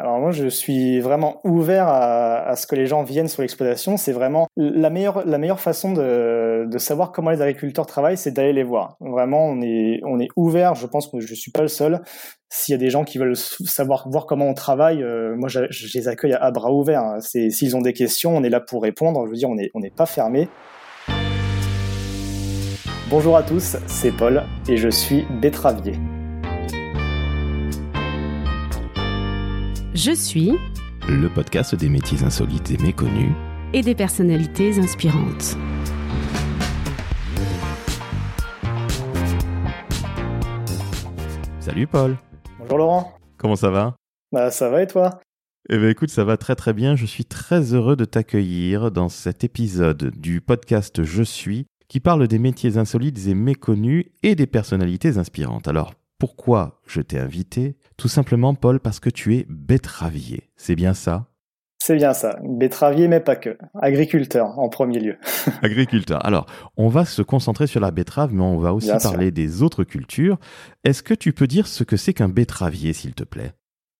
Alors moi, je suis vraiment ouvert à, ce que les gens viennent sur l'exploitation. C'est vraiment la meilleure, la meilleure façon de, savoir comment les agriculteurs travaillent, c'est d'aller les voir. Vraiment, on est, on est ouvert. Je pense que je suis pas le seul. S'il y a des gens qui veulent savoir voir comment on travaille, euh, moi, je, les accueille à, bras ouverts. C'est s'ils ont des questions, on est là pour répondre. Je veux dire, on n'est on n'est pas fermé. Bonjour à tous, c'est Paul et je suis betteravier. Je suis le podcast des métiers insolites et méconnus et des personnalités inspirantes. Salut Paul. Bonjour Laurent. Comment ça va? Bah ça va et toi? Eh bien écoute, ça va très très bien. Je suis très heureux de t'accueillir dans cet épisode du podcast Je suis qui parle des métiers insolites et méconnus et des personnalités inspirantes. Alors pourquoi je t'ai invité? Tout simplement, Paul, parce que tu es betteravier. C'est bien ça? C'est bien ça, betteravier mais pas que, agriculteur en premier lieu. agriculteur. Alors, on va se concentrer sur la betterave, mais on va aussi parler des autres cultures. Est-ce que tu peux dire ce que c'est qu'un betteravier, s'il te plaît?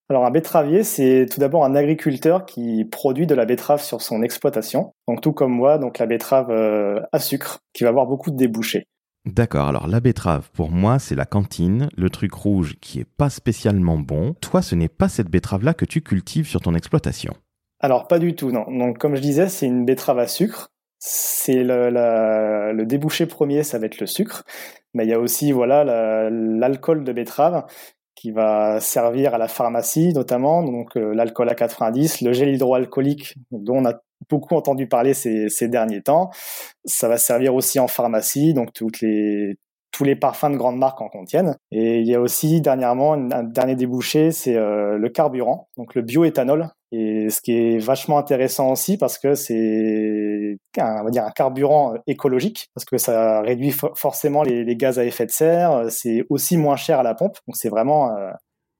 Alors un betteravier, c'est tout d'abord un agriculteur qui produit de la betterave sur son exploitation. Donc tout comme moi, donc la betterave euh, à sucre, qui va avoir beaucoup de débouchés. D'accord, alors la betterave, pour moi, c'est la cantine, le truc rouge qui est pas spécialement bon. Toi, ce n'est pas cette betterave-là que tu cultives sur ton exploitation. Alors pas du tout, non. Donc comme je disais, c'est une betterave à sucre. C'est le, débouché premier, ça va être le sucre. Mais il y a aussi voilà l'alcool de betterave qui va servir à la pharmacie notamment, donc euh, l'alcool à 90, le gel hydroalcoolique dont on a beaucoup entendu parler ces, ces derniers temps. Ça va servir aussi en pharmacie, donc toutes les tous les parfums de grandes marques en contiennent. Et il y a aussi dernièrement un dernier débouché, c'est euh, le carburant, donc le bioéthanol. Et ce qui est vachement intéressant aussi parce que c'est un, on va dire un carburant écologique parce que ça réduit forcément les, gaz à effet de serre. C'est aussi moins cher à la pompe, donc c'est vraiment euh,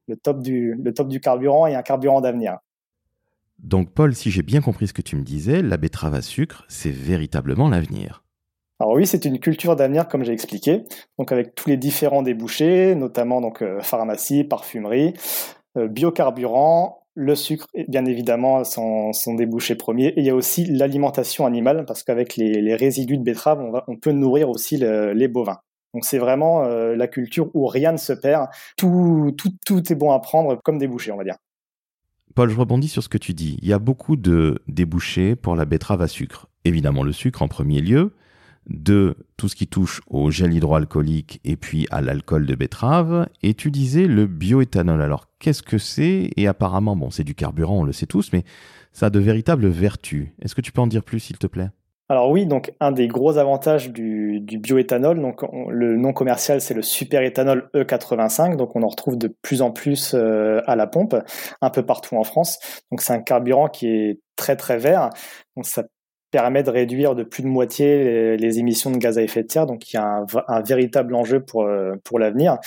le top du le top du carburant et un carburant d'avenir. Donc Paul, si j'ai bien compris ce que tu me disais, la betterave à sucre, c'est véritablement l'avenir. Alors oui, c'est une culture d'avenir comme j'ai expliqué, donc avec tous les différents débouchés, notamment donc euh, pharmacie, parfumerie, euh, biocarburant, le sucre, bien évidemment, son, son débouché premier. Et il y a aussi l'alimentation animale, parce qu'avec les, résidus de betterave, on, peut nourrir aussi les bovins. Donc c'est vraiment euh, la culture où rien ne se perd. Tout, tout, tout est bon à prendre comme débouché, on va dire. Paul, je rebondis sur ce que tu dis. Il y a beaucoup de débouchés pour la betterave à sucre. Évidemment, le sucre en premier lieu, de tout ce qui touche au gel hydroalcoolique et puis à l'alcool de betterave. Et tu disais le bioéthanol. Alors, qu'est-ce que c'est? Et apparemment, bon, c'est du carburant, on le sait tous, mais ça a de véritables vertus. Est-ce que tu peux en dire plus, s'il te plaît? Alors oui, donc un des gros avantages du, bioéthanol, donc le nom commercial c'est le superéthanol E85, donc on en retrouve de plus en plus euh, à la pompe, un peu partout en France. Donc c'est un carburant qui est très très vert, donc ça permet de réduire de plus de moitié les, émissions de gaz à effet de serre. Donc il y a un, véritable enjeu pour, euh, pour l'avenir.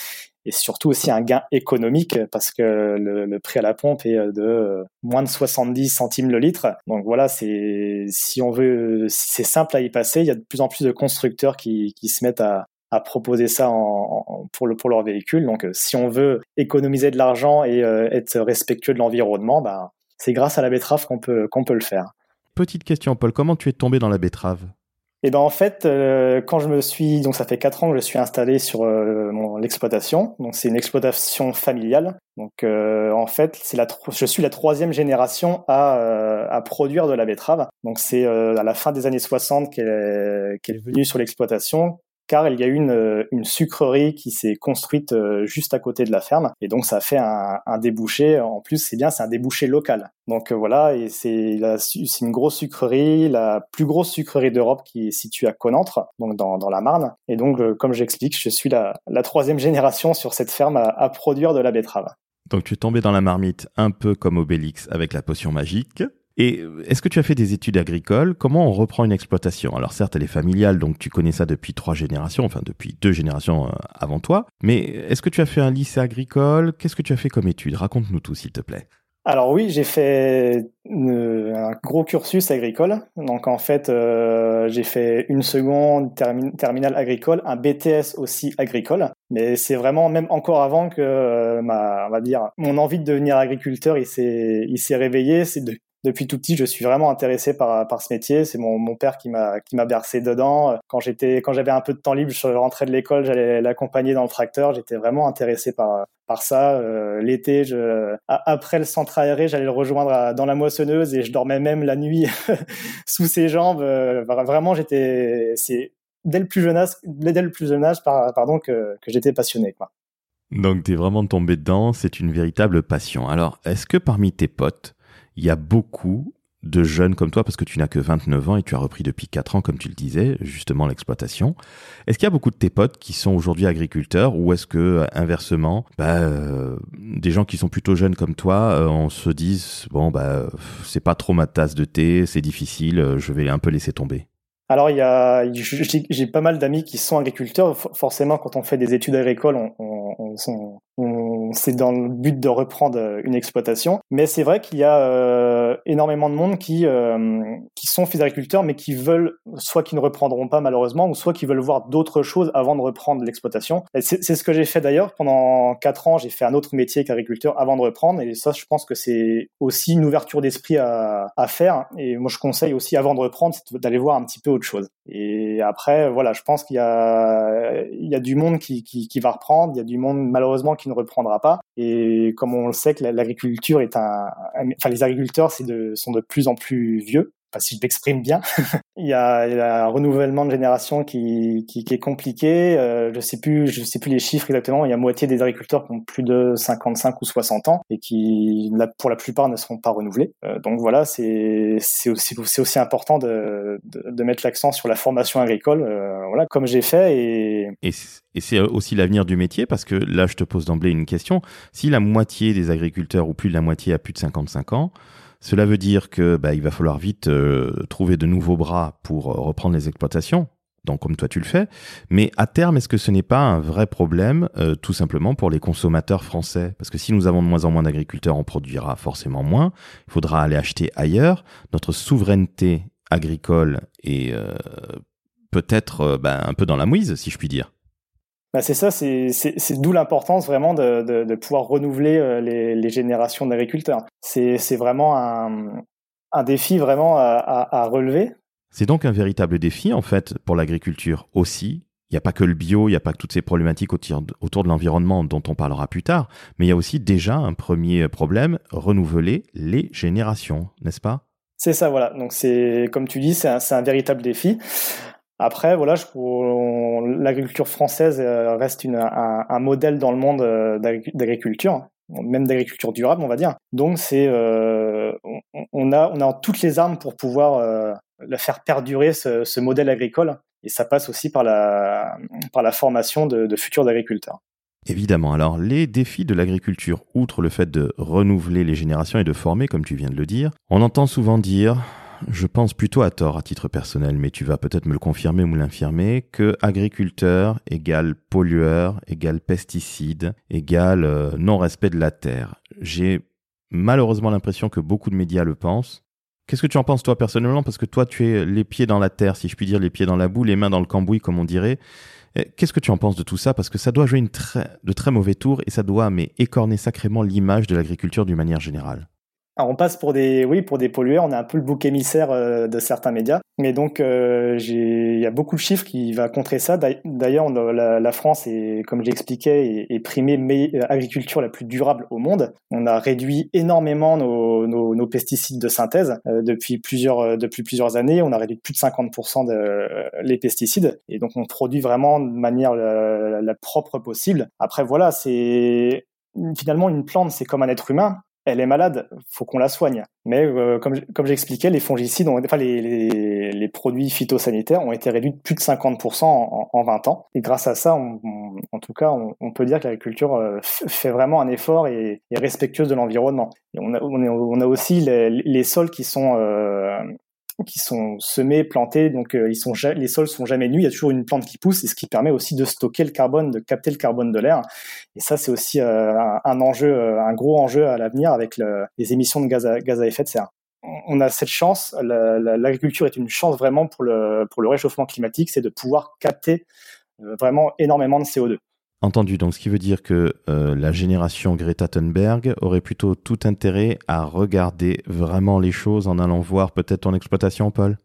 Et surtout aussi un gain économique parce que le, prix à la pompe est de euh, moins de 70 centimes le litre. Donc voilà, c'est si on veut, c'est simple à y passer. Il y a de plus en plus de constructeurs qui, qui se mettent à, proposer ça pour, le, pour leur véhicule. Donc si on veut économiser de l'argent et euh, être respectueux de l'environnement, bah, c'est grâce à la betterave qu'on peut, qu'on peut le faire. Petite question, Paul, comment tu es tombé dans la betterave? Eh ben en fait, euh, quand je me suis donc ça fait quatre ans que je suis installé sur euh, l'exploitation. Donc c'est une exploitation familiale. Donc euh, en fait, c'est la je suis la troisième génération à, à produire de la betterave. Donc c'est à la fin des années 60 qu'elle est, qu'elle est venue sur l'exploitation car il y a eu une, sucrerie qui s'est construite euh, juste à côté de la ferme et donc ça fait un, débouché. En plus, c'est bien, c'est un débouché local. Donc euh, voilà, et c'est une grosse sucrerie, la plus grosse sucrerie d'Europe qui est située à Conantre, donc dans, la Marne. Et donc, euh, comme j'explique, je suis la, troisième génération sur cette ferme à produire de la betterave. Donc tu es tombé dans la marmite un peu comme Obélix avec la potion magique. Et est-ce que tu as fait des études agricoles? Comment on reprend une exploitation? Alors certes, elle est familiale, donc tu connais ça depuis trois générations, enfin depuis deux générations euh, avant toi. Mais est-ce que tu as fait un lycée agricole? Qu'est-ce que tu as fait comme études? Raconte-nous tout, s'il te plaît. alors oui, j'ai fait un gros cursus agricole. Donc en fait, euh, j'ai fait une seconde terminale agricole, un BTS aussi agricole. Mais c'est vraiment même encore avant que euh, ma, on va dire, mon envie de devenir agriculteur, il s'est, il s'est réveillé. C'est depuis tout petit, je suis vraiment intéressé par, par ce métier. C'est mon, mon père qui m'a bercé dedans. Quand j'étais quand j'avais un peu de temps libre, je rentrais de l'école, j'allais l'accompagner dans le tracteur. J'étais vraiment intéressé par par ça. Euh, l'été, après le centre aéré, j'allais le rejoindre dans la moissonneuse et je dormais même la nuit sous ses jambes. Euh, vraiment, j'étais c'est dès le plus jeune âge, dès le plus jeune âge pardon que que j'étais passionné quoi. Donc tu es vraiment tombé dedans, c'est une véritable passion. Alors, est-ce que parmi tes potes il y a beaucoup de jeunes comme toi, parce que tu n'as que 29 ans et tu as repris depuis 4 ans, comme tu le disais, justement l'exploitation. Est-ce qu'il y a beaucoup de tes potes qui sont aujourd'hui agriculteurs ou est-ce que, inversement, bah, euh, des gens qui sont plutôt jeunes comme toi, euh, on se disent, bon, bah, c'est pas trop ma tasse de thé, c'est difficile, euh, je vais un peu laisser tomber? Alors, il y a, j'ai pas mal d'amis qui sont agriculteurs. Forcément, quand on fait des études agricoles, on, on, on c'est dans le but de reprendre euh, une exploitation. Mais c'est vrai qu'il y a euh, énormément de monde qui euh, qui sont fils agriculteurs, mais qui veulent soit qui ne reprendront pas malheureusement, ou soit qui veulent voir d'autres choses avant de reprendre l'exploitation. C'est ce que j'ai fait d'ailleurs pendant quatre ans. J'ai fait un autre métier qu'agriculteur avant de reprendre, et ça, je pense que c'est aussi une ouverture d'esprit à, à faire. Et moi, je conseille aussi avant de reprendre, d'aller voir un petit peu autre chose. Et après, voilà, je pense qu'il y a, il y a du monde qui, qui, qui, va reprendre, il y a du monde malheureusement qui ne reprendra Et comme on le sait que l'agriculture est un, enfin les agriculteurs de, sont de plus en plus vieux si je m'exprime bien. il, y a, un renouvellement de génération qui, est compliqué. Euh, je sais plus, je sais plus les chiffres exactement. Il y a moitié des agriculteurs qui ont plus de 55 ou 60 ans et qui, pour la plupart, ne seront pas renouvelés. Euh, donc voilà, c'est aussi important de, mettre l'accent sur la formation agricole. Euh, comme j'ai fait et c'est aussi l'avenir du métier parce que là, je te pose d'emblée une question. Si la moitié des agriculteurs ou plus de la moitié a plus de 55 ans, cela veut dire que bah, il va falloir vite euh, trouver de nouveaux bras pour euh, reprendre les exploitations. Donc comme toi tu le fais, mais à terme est-ce que ce n'est pas un vrai problème euh, tout simplement pour les consommateurs français? Parce que si nous avons de moins en moins d'agriculteurs, on produira forcément moins. Il faudra aller acheter ailleurs. Notre souveraineté agricole est peut-être bah, un peu dans la mouise, si je puis dire. Bah c'est ça, c'est d'où l'importance vraiment de, de, de, pouvoir renouveler euh, les, les générations d'agriculteurs. C'est vraiment un, un, défi vraiment à, à, à relever. C'est donc un véritable défi en fait pour l'agriculture aussi. Il n'y a pas que le bio, il n'y a pas que toutes ces problématiques autour de l'environnement dont on parlera plus tard, mais il y a aussi déjà un premier problème, renouveler les générations, n'est-ce pas? C'est ça, voilà. Donc c'est comme tu dis, c'est un, un véritable défi. Après, voilà, l'agriculture française euh, reste un, modèle dans le monde euh, d'agriculture, même d'agriculture durable, on va dire. Donc, c'est, euh, on, a, on a toutes les armes pour pouvoir euh, faire perdurer ce, ce, modèle agricole. Et ça passe aussi par la, par la formation de, de futurs agriculteurs. Évidemment. Alors, les défis de l'agriculture, outre le fait de renouveler les générations et de former, comme tu viens de le dire, on entend souvent dire je pense plutôt à tort à titre personnel, mais tu vas peut-être me le confirmer ou l'infirmer, que agriculteur égale pollueur, égale pesticide, égale euh, non-respect de la terre. J'ai malheureusement l'impression que beaucoup de médias le pensent. Qu'est-ce que tu en penses toi personnellement? Parce que toi tu es les pieds dans la terre, si je puis dire, les pieds dans la boue, les mains dans le cambouis comme on dirait. Qu'est-ce que tu en penses de tout ça? Parce que ça doit jouer une de très mauvais tours et ça doit mais écorner sacrément l'image de l'agriculture d'une manière générale. Alors on passe pour des, oui, pour des pollueurs. On est un peu le bouc émissaire euh, de certains médias. Mais donc, euh, il y a beaucoup de chiffres qui va contrer ça. D'ailleurs, la, France est, comme j'expliquais, est, est primée mais, euh, agriculture la plus durable au monde. On a réduit énormément nos, nos, pesticides de synthèse euh, depuis plusieurs, depuis plusieurs années. On a réduit plus de 50% de, les pesticides. Et donc, on produit vraiment de manière la, la propre possible. Après, voilà, c'est finalement une plante, c'est comme un être humain elle est malade, faut qu'on la soigne. Mais euh, comme, comme j'expliquais, les fongicides, ont, enfin les, les, les, produits phytosanitaires ont été réduits de plus de 50% en, en 20 ans. Et grâce à ça, on, en tout cas, on, on peut dire que l'agriculture euh, fait vraiment un effort et est respectueuse de l'environnement. Et on a, on, a, on a aussi les, les, sols qui sont euh, qui sont semés, plantés, donc ils sont les sols sont jamais nus. Il y a toujours une plante qui pousse, et ce qui permet aussi de stocker le carbone, de capter le carbone de l'air. Et ça, c'est aussi un, un, enjeu, un gros enjeu à l'avenir avec le, les émissions de gaz à, gaz à effet de serre on a cette chance, l'agriculture est une chance vraiment pour le, pour le réchauffement climatique, c'est de pouvoir capter vraiment énormément de CO2. Entendu, donc ce qui veut dire que euh, la génération Greta Thunberg aurait plutôt tout intérêt à regarder vraiment les choses en allant voir peut-être ton exploitation, Paul?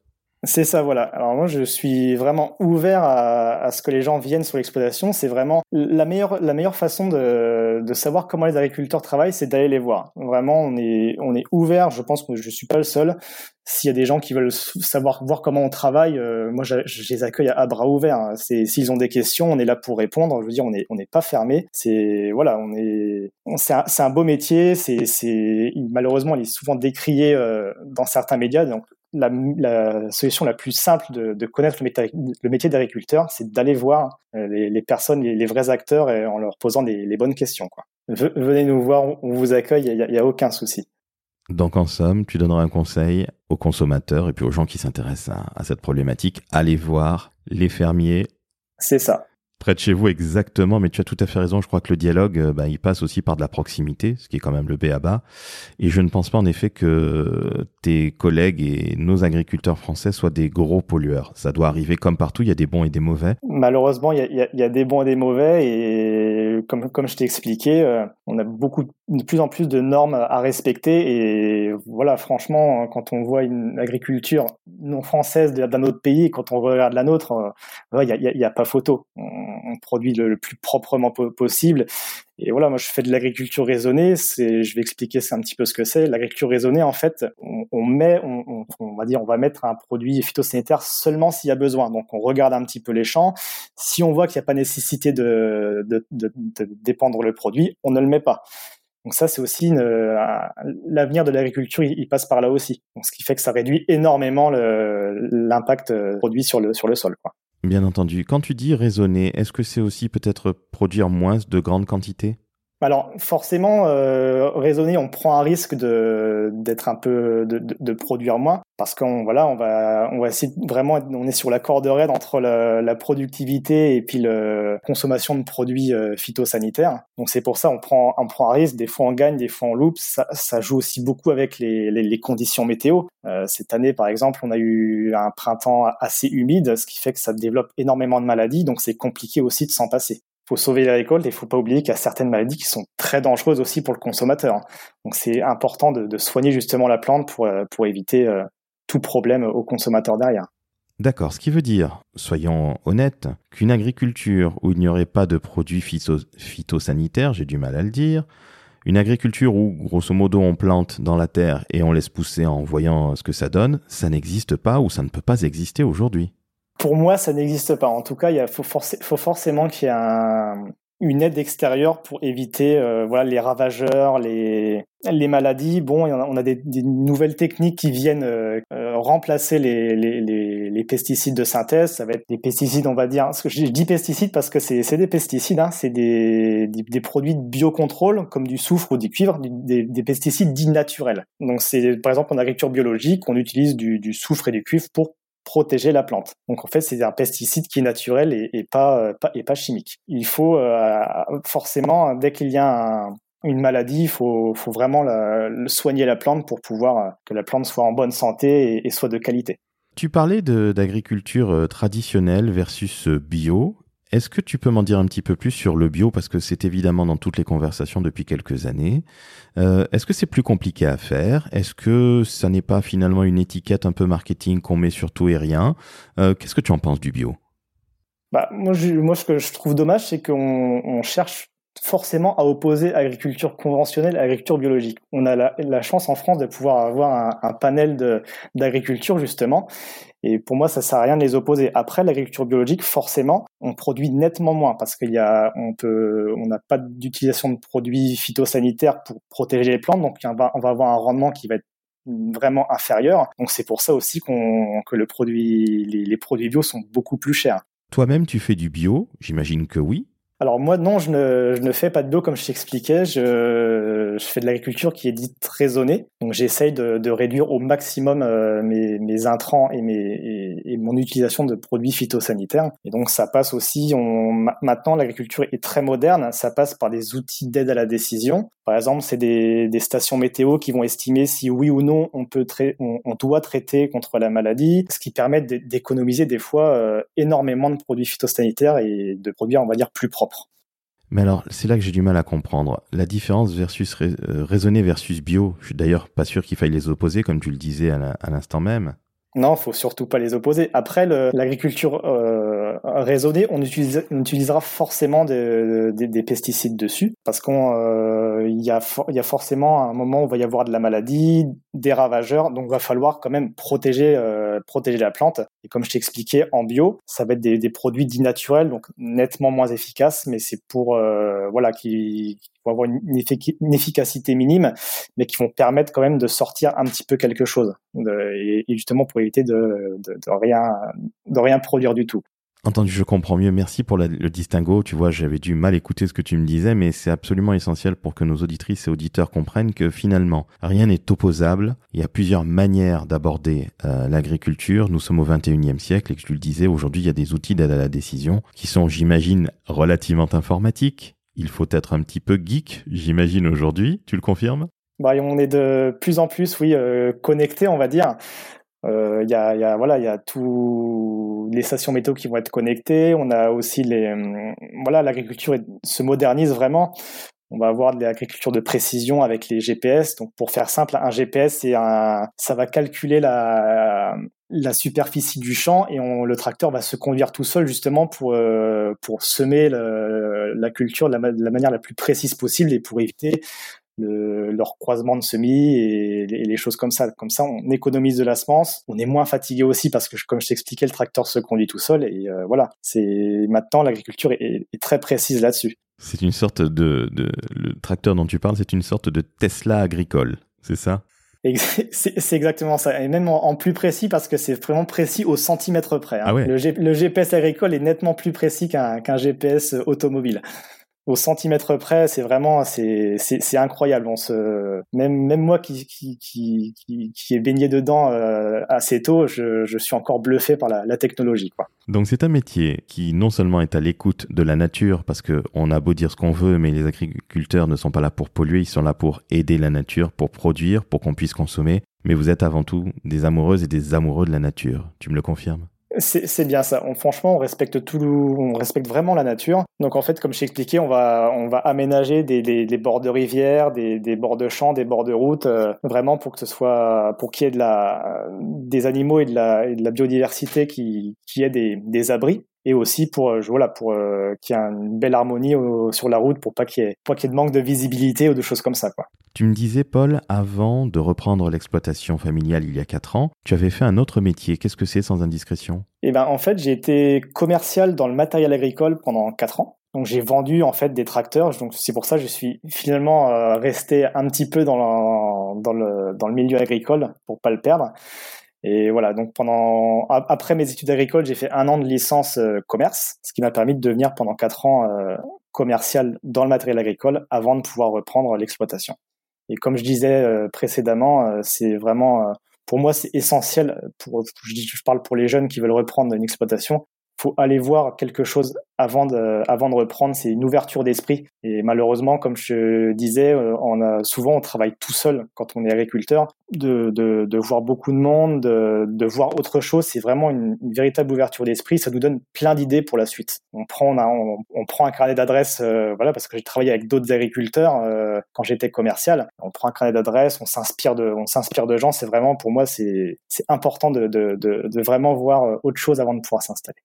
C'est ça, voilà. Alors moi, je suis vraiment ouvert à, à ce que les gens viennent sur l'exploitation. C'est vraiment la meilleure, la meilleure façon de, de savoir comment les agriculteurs travaillent, c'est d'aller les voir. Vraiment, on est, on est ouvert. Je pense que je suis pas le seul. S'il y a des gens qui veulent savoir voir comment on travaille, euh, moi, je, les accueille à, bras ouverts. C'est s'ils ont des questions, on est là pour répondre. Je veux dire, on est, on n'est pas fermé. C'est voilà, on est, c'est un, beau métier. C'est, c'est malheureusement, il est souvent décrié euh, dans certains médias. Donc la, la, solution la plus simple de, de connaître le métier, le métier d'agriculteur, c'est d'aller voir euh, les, les, personnes, les, les, vrais acteurs, et en leur posant les bonnes questions. Quoi. Venez nous voir, on vous accueille, il n'y a, a, aucun souci. Donc en somme, tu donneras un conseil aux consommateurs et puis aux gens qui s'intéressent à, à cette problématique, allez voir les fermiers. C'est ça près de chez vous exactement, mais tu as tout à fait raison. Je crois que le dialogue, bah, il passe aussi par de la proximité, ce qui est quand même le B à bas. Et je ne pense pas en effet que tes collègues et nos agriculteurs français soient des gros pollueurs. Ça doit arriver comme partout. Il y a des bons et des mauvais. Malheureusement, il y a des bons et des mauvais. Et comme comme je t'ai expliqué, euh, on a beaucoup de plus en plus de normes à respecter. Et voilà, franchement, quand on voit une agriculture non française d'un autre pays, quand on regarde la nôtre, euh, il n'y a, a, pas photo. On, produit le, plus proprement possible. Et voilà, moi je fais de l'agriculture raisonnée. C'est, je vais expliquer ça un petit peu ce que c'est. L'agriculture raisonnée, en fait, on, met, on, va dire, on va mettre un produit phytosanitaire seulement s'il y a besoin. Donc on regarde un petit peu les champs. Si on voit qu'il n'y a pas nécessité de, de, de, de dépendre le produit, on ne le met pas. Donc ça, c'est aussi l'avenir de l'agriculture, il, passe par là aussi. Ce qui fait que ça réduit énormément l'impact euh, produit sur le, sur le sol. Quoi. Bien entendu. Quand tu dis raisonner, est-ce que c'est aussi peut-être produire moins de grandes quantités? Alors forcément, euh, raisonner, on prend un risque de d'être un peu de, de, de, produire moins parce qu'on voilà, on va on va essayer vraiment, on est sur la corde raide entre la, productivité et puis la consommation de produits euh, phytosanitaires. Donc c'est pour ça on prend on prend un risque. Des fois on gagne, des fois on loupe. Ça, joue aussi beaucoup avec les, les, les conditions météo. Euh, cette année par exemple, on a eu un printemps assez humide, ce qui fait que ça développe énormément de maladies. Donc c'est compliqué aussi de s'en passer faut sauver la récolte et faut pas oublier qu'il y a certaines maladies qui sont très dangereuses aussi pour le consommateur. Donc c'est important de, de, soigner justement la plante pour, euh, pour éviter euh, tout problème au consommateur derrière. D'accord, ce qui veut dire, soyons honnêtes, qu'une agriculture où il n'y aurait pas de produits phytosanitaires, j'ai du mal à le dire, une agriculture où, grosso modo, on plante dans la terre et on laisse pousser en voyant ce que ça donne, ça n'existe pas ou ça ne peut pas exister aujourd'hui. Pour moi, ça n'existe pas. En tout cas, il faut, forcément qu'il y ait un, une aide extérieure pour éviter euh, voilà les ravageurs, les maladies. Bon, on a des, nouvelles techniques qui viennent euh, euh, remplacer les, pesticides de synthèse. Ça va être des pesticides, on va dire. Je dis pesticides parce que c'est des pesticides, hein, c'est des, produits de biocontrôle comme du soufre ou du cuivre, des, des pesticides dits naturels. Donc c'est par exemple en agriculture biologique, on utilise du soufre et du cuivre pour protéger la plante. Donc en fait, c'est un pesticide qui est naturel et, euh, pas, et pas chimique. Il faut euh, forcément, dès qu'il y a une maladie, il faut, faut vraiment soigner la plante pour pouvoir euh, que la plante soit en bonne santé et soit de qualité. Tu parlais d'agriculture traditionnelle versus bio. Est-ce que tu peux m'en dire un petit peu plus sur le bio? Parce que c'est évidemment dans toutes les conversations depuis quelques années. Euh, Est-ce que c'est plus compliqué à faire? Est-ce que ça n'est pas finalement une étiquette un peu marketing qu'on met sur tout et rien? Euh, Qu'est-ce que tu en penses du bio? Bah, moi, moi, ce que je trouve dommage, c'est qu'on on cherche forcément à opposer agriculture conventionnelle et agriculture biologique. On a la, chance en France de pouvoir avoir un, panel d'agriculture justement, et pour moi ça sert à rien de les opposer. Après l'agriculture biologique, forcément, on produit nettement moins parce qu'il y a, on peut, on n'a pas d'utilisation de produits phytosanitaires pour protéger les plantes, donc on va, avoir un rendement qui va être vraiment inférieur. Donc c'est pour ça aussi qu'on que les, les produits bio sont beaucoup plus chers. Toi-même, tu fais du bio, j'imagine que oui. Alors moi non, je ne, je ne fais pas de bio comme je t'expliquais. Je, je fais de l'agriculture qui est dite raisonnée. Donc j'essaye de, de, réduire au maximum euh, mes, mes, intrants et, mes, et, mon utilisation de produits phytosanitaires. Et donc ça passe aussi. On, maintenant l'agriculture est très moderne. Ça passe par des outils d'aide à la décision. Par exemple, c'est des, des, stations météo qui vont estimer si oui ou non on peut on, on, doit traiter contre la maladie, ce qui permet d'économiser des fois euh, énormément de produits phytosanitaires et de produits on va dire plus propres. Mais alors, c'est là que j'ai du mal à comprendre. La différence versus euh, raisonner versus bio, je suis d'ailleurs pas sûr qu'il faille les opposer, comme tu le disais à l'instant même. Non, faut surtout pas les opposer. Après, l'agriculture euh, raisonnée, on, utilisera forcément des, pesticides dessus, parce qu'on euh, y, a forcément un moment où il va y avoir de la maladie, des ravageurs, donc il va falloir quand même protéger euh, protéger la plante. Et comme je t'expliquais, en bio, ça va être des, produits dits naturels, donc nettement moins efficaces, mais c'est pour euh, voilà qui, vont avoir une, efficacité minime, mais qui vont permettre quand même de sortir un petit peu quelque chose, et, justement pour éviter de rien produire du tout. Entendu, je comprends mieux. Merci pour le distinguo. Tu vois, j'avais du mal écouter ce que tu me disais, mais c'est absolument essentiel pour que nos auditrices et auditeurs comprennent que finalement, rien n'est opposable. Il y a plusieurs manières d'aborder euh, l'agriculture. Nous sommes au 21e siècle et que je le disais, aujourd'hui, il y a des outils d'aide à la décision qui sont, j'imagine, relativement informatiques. Il faut être un petit peu geek, j'imagine, aujourd'hui. Tu le confirmes? Bah, on est de plus en plus, oui, euh, on va dire. Euh, il y, a, y, a, voilà, il y a tous les stations météo qui vont être connectées. On a aussi les, hum, voilà, l'agriculture se modernise vraiment. On va avoir de l'agriculture de précision avec les GPS. Donc, pour faire simple, un GPS, c'est un, ça va calculer la, la superficie du champ et on, le tracteur va se conduire tout seul justement pour, euh, pour semer la culture de la, manière la plus précise possible et pour éviter le, leur croisement de semis et, les choses comme ça. Comme ça, on économise de la semence. On est moins fatigué aussi parce que, comme je t'expliquais, le tracteur se conduit tout seul. Et euh, voilà, c'est maintenant l'agriculture est, est, très précise là-dessus. C'est une sorte de, de, le tracteur dont tu parles, c'est une sorte de Tesla agricole, c'est ça? C'est exactement ça. Et même en, plus précis parce que c'est vraiment précis au centimètre près. Hein. Ah ouais. le, le, GPS agricole est nettement plus précis qu'un qu GPS automobile au centimètre près, c'est vraiment c'est incroyable. Même moi qui qui qui baigné dedans euh, assez tôt, je, je suis encore bluffé par la, technologie. Donc c'est un métier qui non seulement est à l'écoute de la nature parce que on a beau dire ce qu'on veut, mais les agriculteurs ne sont pas là pour polluer, ils sont là pour aider la nature, pour produire, pour qu'on puisse consommer. Mais vous êtes avant tout des amoureuses et des amoureux de la nature. Tu me le confirmes? C'est bien ça. On, franchement, on respecte tout, on respecte vraiment la nature. Donc en fait, comme je expliqué, on va, on va aménager des, des, des bords de rivières, des, des, bords de champs, des bords de routes, euh, vraiment pour que ce soit, pour qu'il y ait de la, des animaux et de la, et de la biodiversité qui, qui ait des abris et aussi pour euh, voilà pour euh, qu'il y ait une belle harmonie sur la route pour pas qu'il y ait pas qu'il y ait de manque de visibilité ou de choses comme ça quoi. Tu me disais Paul avant de reprendre l'exploitation familiale il y a quatre ans, tu avais fait un autre métier. Qu'est-ce que c'est sans indiscrétion? Eh ben en fait, j'ai été commercial dans le matériel agricole pendant quatre ans. Donc j'ai vendu en fait des tracteurs. Donc c'est pour ça que je suis finalement euh, resté un petit peu dans le, dans le dans le milieu agricole pour pas le perdre. Et voilà, donc pendant après mes études agricoles, j'ai fait un an de licence euh, commerce, ce qui m'a permis de devenir pendant quatre ans euh, commercial dans le matériel agricole avant de pouvoir reprendre l'exploitation. Et comme je disais euh, précédemment, c'est vraiment pour moi c'est essentiel pour je, je parle pour les jeunes qui veulent reprendre une exploitation, faut aller voir quelque chose avant de, avant de reprendre. C'est une ouverture d'esprit. Et malheureusement, comme je disais, euh, on a, souvent on travaille tout seul quand on est agriculteur. De, de, de voir beaucoup de monde, de, de voir autre chose, c'est vraiment une, une, véritable ouverture d'esprit. Ça nous donne plein d'idées pour la suite. On prend, on, a, on, prend un carnet d'adresses, euh, voilà, parce que j'ai travaillé avec d'autres agriculteurs euh, quand j'étais commercial. On prend un carnet d'adresses, on s'inspire de, on s'inspire de gens. C'est vraiment, pour moi, c'est, c'est important de, de, de, de vraiment voir euh, autre chose avant de pouvoir s'installer.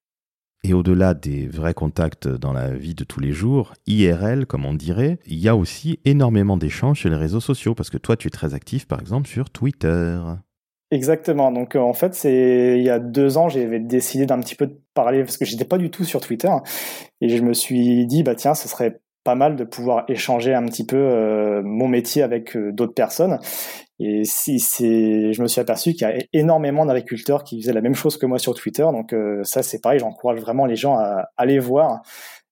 Et au-delà des vrais contacts dans la vie de tous les jours, IRL comme on dirait, il y a aussi énormément d'échanges sur les réseaux sociaux parce que toi tu es très actif par exemple sur Twitter. Exactement. Donc euh, en fait, c'est il y a deux ans, j'avais décidé d'un petit peu de parler parce que j'étais pas du tout sur Twitter et je me suis dit bah tiens, ce serait pas mal de pouvoir échanger un petit peu euh, mon métier avec euh, d'autres personnes. Et si c'est, je me suis aperçu qu'il y a énormément d'agriculteurs qui faisaient la même chose que moi sur Twitter. Donc euh, ça, c'est pareil. J'encourage vraiment les gens à aller voir.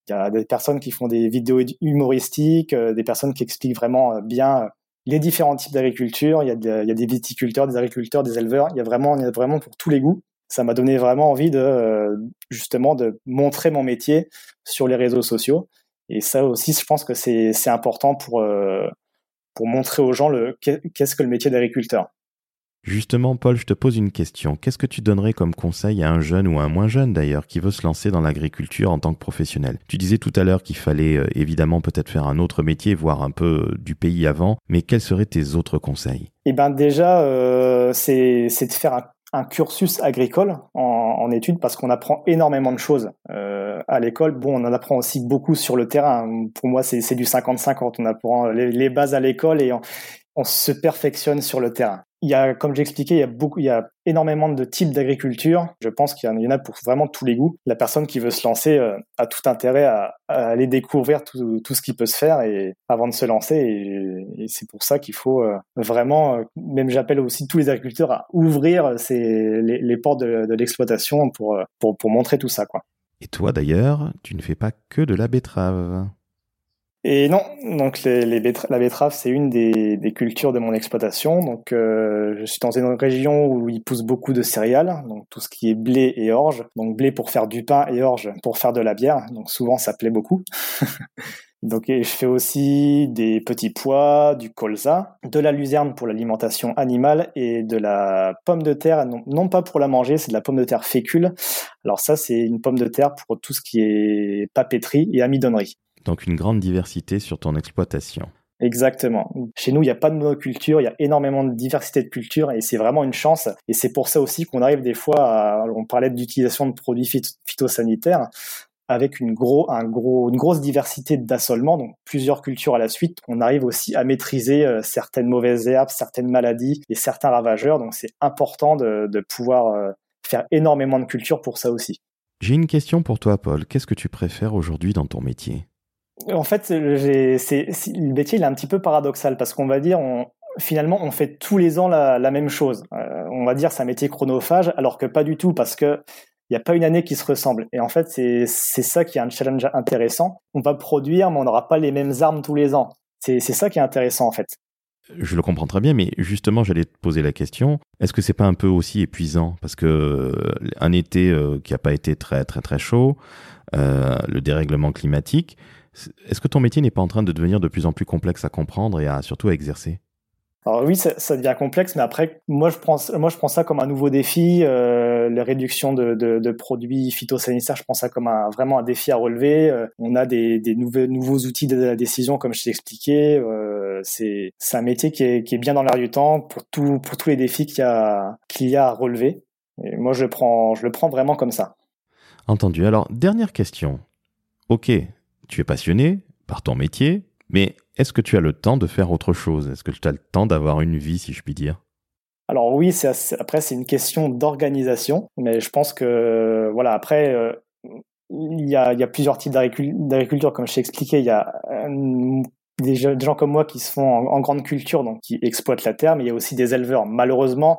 Il y a des personnes qui font des vidéos humoristiques, des personnes qui expliquent vraiment bien les différents types d'agriculture. Il, il y a des viticulteurs, des agriculteurs, des éleveurs. Il y a vraiment, il y a vraiment pour tous les goûts. Ça m'a donné vraiment envie de justement de montrer mon métier sur les réseaux sociaux. Et ça aussi, je pense que c'est important pour pour montrer aux gens le qu'est-ce que le métier d'agriculteur. Justement, Paul, je te pose une question. Qu'est-ce que tu donnerais comme conseil à un jeune ou à un moins jeune d'ailleurs qui veut se lancer dans l'agriculture en tant que professionnel? Tu disais tout à l'heure qu'il fallait euh, évidemment peut-être faire un autre métier, voir un peu euh, du pays avant, mais quels seraient tes autres conseils? Eh ben déjà, euh, c'est de faire un, cursus agricole en, études parce qu'on apprend énormément de choses à l'école. Bon, on en apprend aussi beaucoup sur le terrain. Pour moi, c'est du 50-50. On apprend les, bases à l'école et on se perfectionne sur le terrain. Il y a, comme j'expliquais, il y a beaucoup, il y a énormément de types d'agriculture. Je pense qu'il y en a pour vraiment tous les goûts. La personne qui veut se lancer euh, a tout intérêt à, aller découvrir tout, tout, ce qui peut se faire et avant de se lancer. C'est pour ça qu'il faut euh, vraiment, euh, même j'appelle aussi tous les agriculteurs à ouvrir ces, les, portes de, de l'exploitation pour, pour, pour montrer tout ça, quoi. Et toi d'ailleurs, tu ne fais pas que de la betterave. Et non, donc les, la betterave, c'est une des, des, cultures de mon exploitation. Donc, euh, je suis dans une région où il pousse beaucoup de céréales, donc tout ce qui est blé et orge. Donc, blé pour faire du pain et orge pour faire de la bière. Donc, souvent, ça plaît beaucoup. donc, je fais aussi des petits pois, du colza, de la luzerne pour l'alimentation animale et de la pomme de terre, non, non pas pour la manger, c'est de la pomme de terre fécule. Alors ça, c'est une pomme de terre pour tout ce qui est papeterie et amidonnerie. Donc une grande diversité sur ton exploitation. Exactement. Chez nous, il n'y a pas de monoculture, il y a énormément de diversité de cultures et c'est vraiment une chance. Et c'est pour ça aussi qu'on arrive des fois à, on parlait d'utilisation de produits phytosanitaires avec une, gros, un gros, une grosse diversité d'assolements, donc plusieurs cultures à la suite, on arrive aussi à maîtriser euh, certaines mauvaises herbes, certaines maladies et certains ravageurs. Donc c'est important de, de pouvoir euh, faire énormément de cultures pour ça aussi. J'ai une question pour toi, Paul. Qu'est-ce que tu préfères aujourd'hui dans ton métier? En fait, le métier il est un petit peu paradoxal parce qu'on va dire, on, finalement, on fait tous les ans la, même chose. Euh, on va dire c'est un métier chronophage, alors que pas du tout parce que il n'y a pas une année qui se ressemble. Et en fait, c'est ça qui est un challenge intéressant. On va produire, mais on n'aura pas les mêmes armes tous les ans. C'est ça qui est intéressant en fait. Je le comprends très bien, mais justement, j'allais te poser la question. Est-ce que c'est pas un peu aussi épuisant? Parce que euh, un été euh, qui n'a pas été très très très chaud, le dérèglement climatique, est-ce que ton métier n'est pas en train de devenir de plus en plus complexe à comprendre et à surtout à exercer? Alors oui, ça, devient complexe, mais après, moi je prends, moi je prends ça comme un nouveau défi. Euh, les réductions de, produits phytosanitaires, je prends ça comme vraiment un défi à relever. Euh, on a des, nouveaux, outils de la décision, comme je t'ai expliqué. Euh, c'est, un métier qui est, bien dans l'air du temps pour tous les défis qu'il y a, qu'il y a à relever. Et moi, je le prends, je le prends vraiment comme ça. Entendu. Alors, dernière question. Ok, tu es passionné par ton métier, mais est-ce que tu as le temps de faire autre chose? Est-ce que tu as le temps d'avoir une vie, si je puis dire? Alors oui, après c'est une question d'organisation, mais je pense que voilà après euh, il, y a, plusieurs types d'agriculture, comme je t'ai expliqué, il y a euh, des, gens comme moi qui se font en, grande culture, donc qui exploitent la terre, mais il y a aussi des éleveurs. Malheureusement,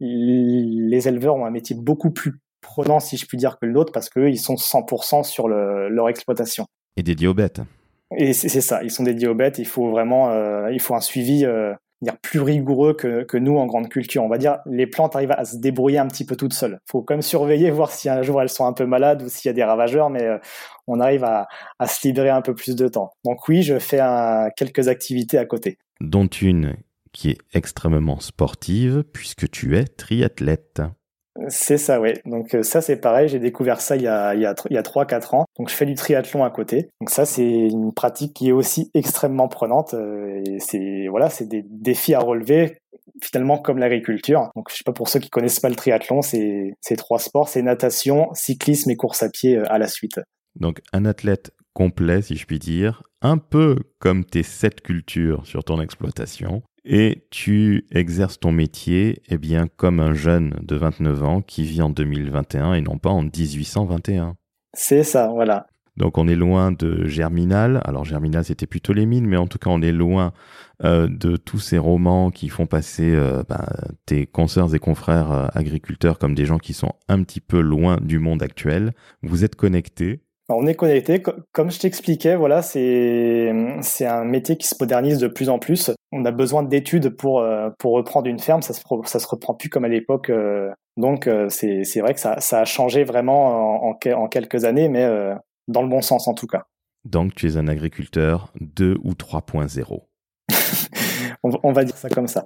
les éleveurs ont un métier beaucoup plus prenant, si je puis dire, que l'autre, parce qu'eux, ils sont 100% sur leur exploitation. Et dédiés aux bêtes. Et c'est ça, ils sont dédiés aux bêtes. Il faut vraiment, euh, il faut un suivi euh, dire plus rigoureux que, que, nous en grande culture. On va dire, les plantes arrivent à se débrouiller un petit peu toutes seules. Il faut quand même surveiller, voir si un jour elles sont un peu malades ou s'il y a des ravageurs, mais euh, on arrive à, à, se libérer un peu plus de temps. Donc oui, je fais quelques activités à côté. Dont une qui est extrêmement sportive, puisque tu es triathlète. C'est ça, oui. Donc euh, ça, c'est pareil. J'ai découvert ça il y a il y a il y a trois quatre ans. Donc je fais du triathlon à côté. Donc ça, c'est une pratique qui est aussi extrêmement prenante. Euh, et c'est voilà, c'est des défis à relever finalement comme l'agriculture. Donc je sais pas pour ceux qui connaissent pas le triathlon, c'est c'est trois sports, c'est natation, cyclisme et course à pied euh, à la suite. Donc un athlète complet, si je puis dire, un peu comme tes sept cultures sur ton exploitation et tu exerces ton métier eh bien comme un jeune de 29 ans qui vit en 2021 et non pas en 1821. C'est ça, voilà. Donc on est loin de Germinal. Alors Germinal c'était plutôt les mines, mais en tout cas on est loin euh, de tous ces romans qui font passer euh, bah, tes consoeurs et confrères euh, agriculteurs comme des gens qui sont un petit peu loin du monde actuel. Vous êtes connectés on est connecté. Comme je t'expliquais, voilà, c'est c'est un métier qui se modernise de plus en plus. On a besoin d'études pour euh, pour reprendre une ferme. Ça se ça se reprend plus comme à l'époque. Euh. donc euh, c'est c'est vrai que ça ça a changé vraiment en, en, quelques années, mais dans le bon sens en tout cas. Donc tu es un agriculteur 2 ou 3.0. on, va dire ça comme ça.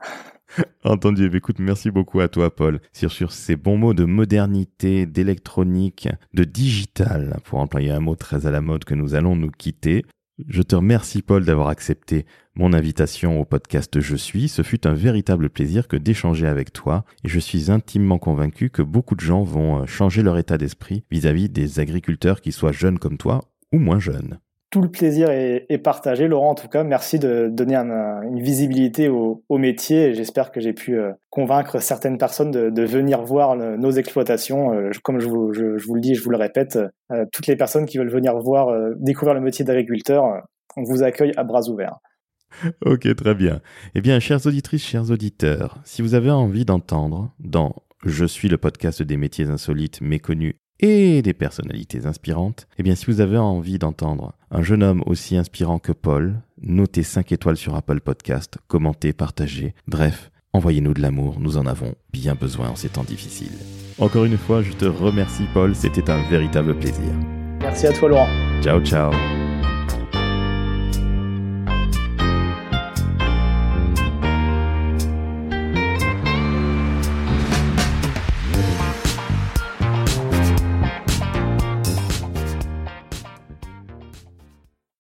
Entendu. Eh écoute, merci beaucoup à toi, Paul, sur, sur ces bons mots de modernité, d'électronique, de digital, pour employer un mot très à la mode que nous allons nous quitter. Je te remercie, Paul, d'avoir accepté mon invitation au podcast Je suis. Ce fut un véritable plaisir que d'échanger avec toi et je suis intimement convaincu que beaucoup de gens vont euh, changer leur état d'esprit vis-à-vis des agriculteurs qui soient jeunes comme toi ou moins jeunes tout le plaisir est, partagé. Laurent, en tout cas, merci de donner une visibilité au, métier j'espère que j'ai pu euh, convaincre certaines personnes de, venir voir nos exploitations. Euh, comme je vous, le dis, je vous le répète, euh, toutes les personnes qui veulent venir voir, découvrir le métier d'agriculteur, on vous accueille à bras ouverts. Ok, très bien. Eh bien, chères auditrices, chers auditeurs, si vous avez envie d'entendre dans Je suis le podcast des métiers insolites, méconnus et des personnalités inspirantes, eh bien si vous avez envie d'entendre un jeune homme aussi inspirant que Paul, notez 5 étoiles sur Apple Podcast, commentez, partagez, bref, envoyez-nous de l'amour, nous en avons bien besoin en ces temps difficiles. Encore une fois, je te remercie Paul, c'était un véritable plaisir. Merci à toi Laurent. Ciao ciao.